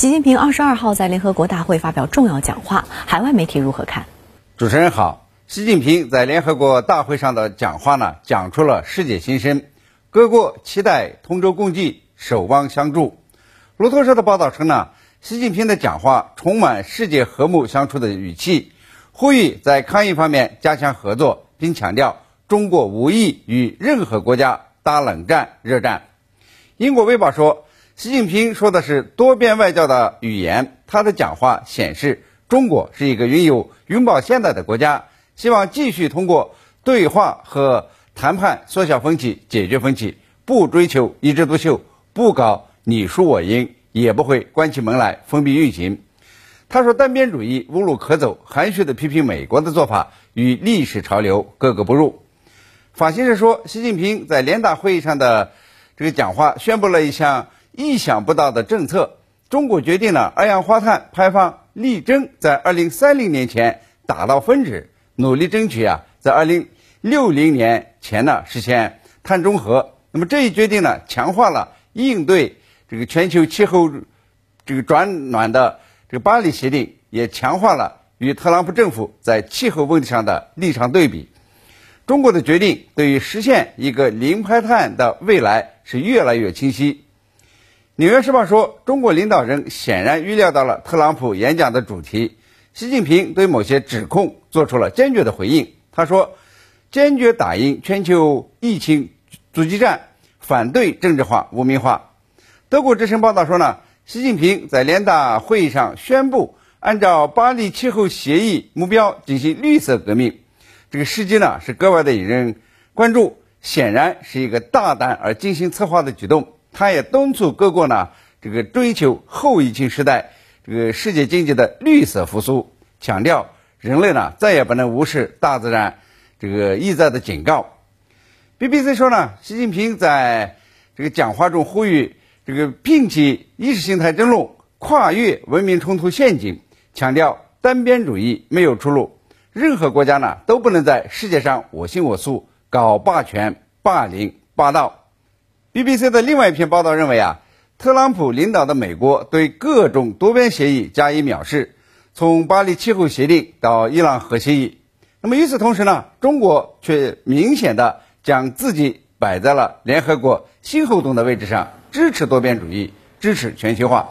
习近平二十二号在联合国大会发表重要讲话，海外媒体如何看？主持人好，习近平在联合国大会上的讲话呢，讲出了世界心声，各国期待同舟共济、守望相助。路透社的报道称呢，习近平的讲话充满世界和睦相处的语气，呼吁在抗疫方面加强合作，并强调中国无意与任何国家打冷战、热战。英国《卫报》说，习近平说的是多边外交的语言，他的讲话显示。中国是一个拥有拥抱现代的国家，希望继续通过对话和谈判缩小分歧、解决分歧，不追求一枝独秀，不搞你输我赢，也不会关起门来封闭运行。他说，单边主义无路可走，含蓄地批评美国的做法与历史潮流格格不入。法新社说，习近平在联大会议上的这个讲话宣布了一项意想不到的政策：中国决定了二氧化碳排放。力争在二零三零年前达到峰值，努力争取啊，在二零六零年前呢实现碳中和。那么这一决定呢，强化了应对这个全球气候这个转暖的这个巴黎协定，也强化了与特朗普政府在气候问题上的立场对比。中国的决定对于实现一个零排碳的未来是越来越清晰。《纽约时报》说，中国领导人显然预料到了特朗普演讲的主题。习近平对某些指控做出了坚决的回应。他说：“坚决打赢全球疫情阻击战，反对政治化、污名化。”德国之声报道说呢，习近平在联大会议上宣布，按照巴黎气候协议目标进行绿色革命。这个时机呢是格外的引人关注，显然是一个大胆而精心策划的举动。他也敦促各国呢，这个追求后疫情时代这个世界经济的绿色复苏，强调人类呢再也不能无视大自然这个意在的警告。BBC 说呢，习近平在这个讲话中呼吁这个摒弃意识形态争论，跨越文明冲突陷阱，强调单边主义没有出路，任何国家呢都不能在世界上我行我素，搞霸权、霸凌、霸道。BBC 的另外一篇报道认为啊，特朗普领导的美国对各种多边协议加以藐视，从巴黎气候协定到伊朗核协议。那么与此同时呢，中国却明显的将自己摆在了联合国新后盾的位置上，支持多边主义，支持全球化。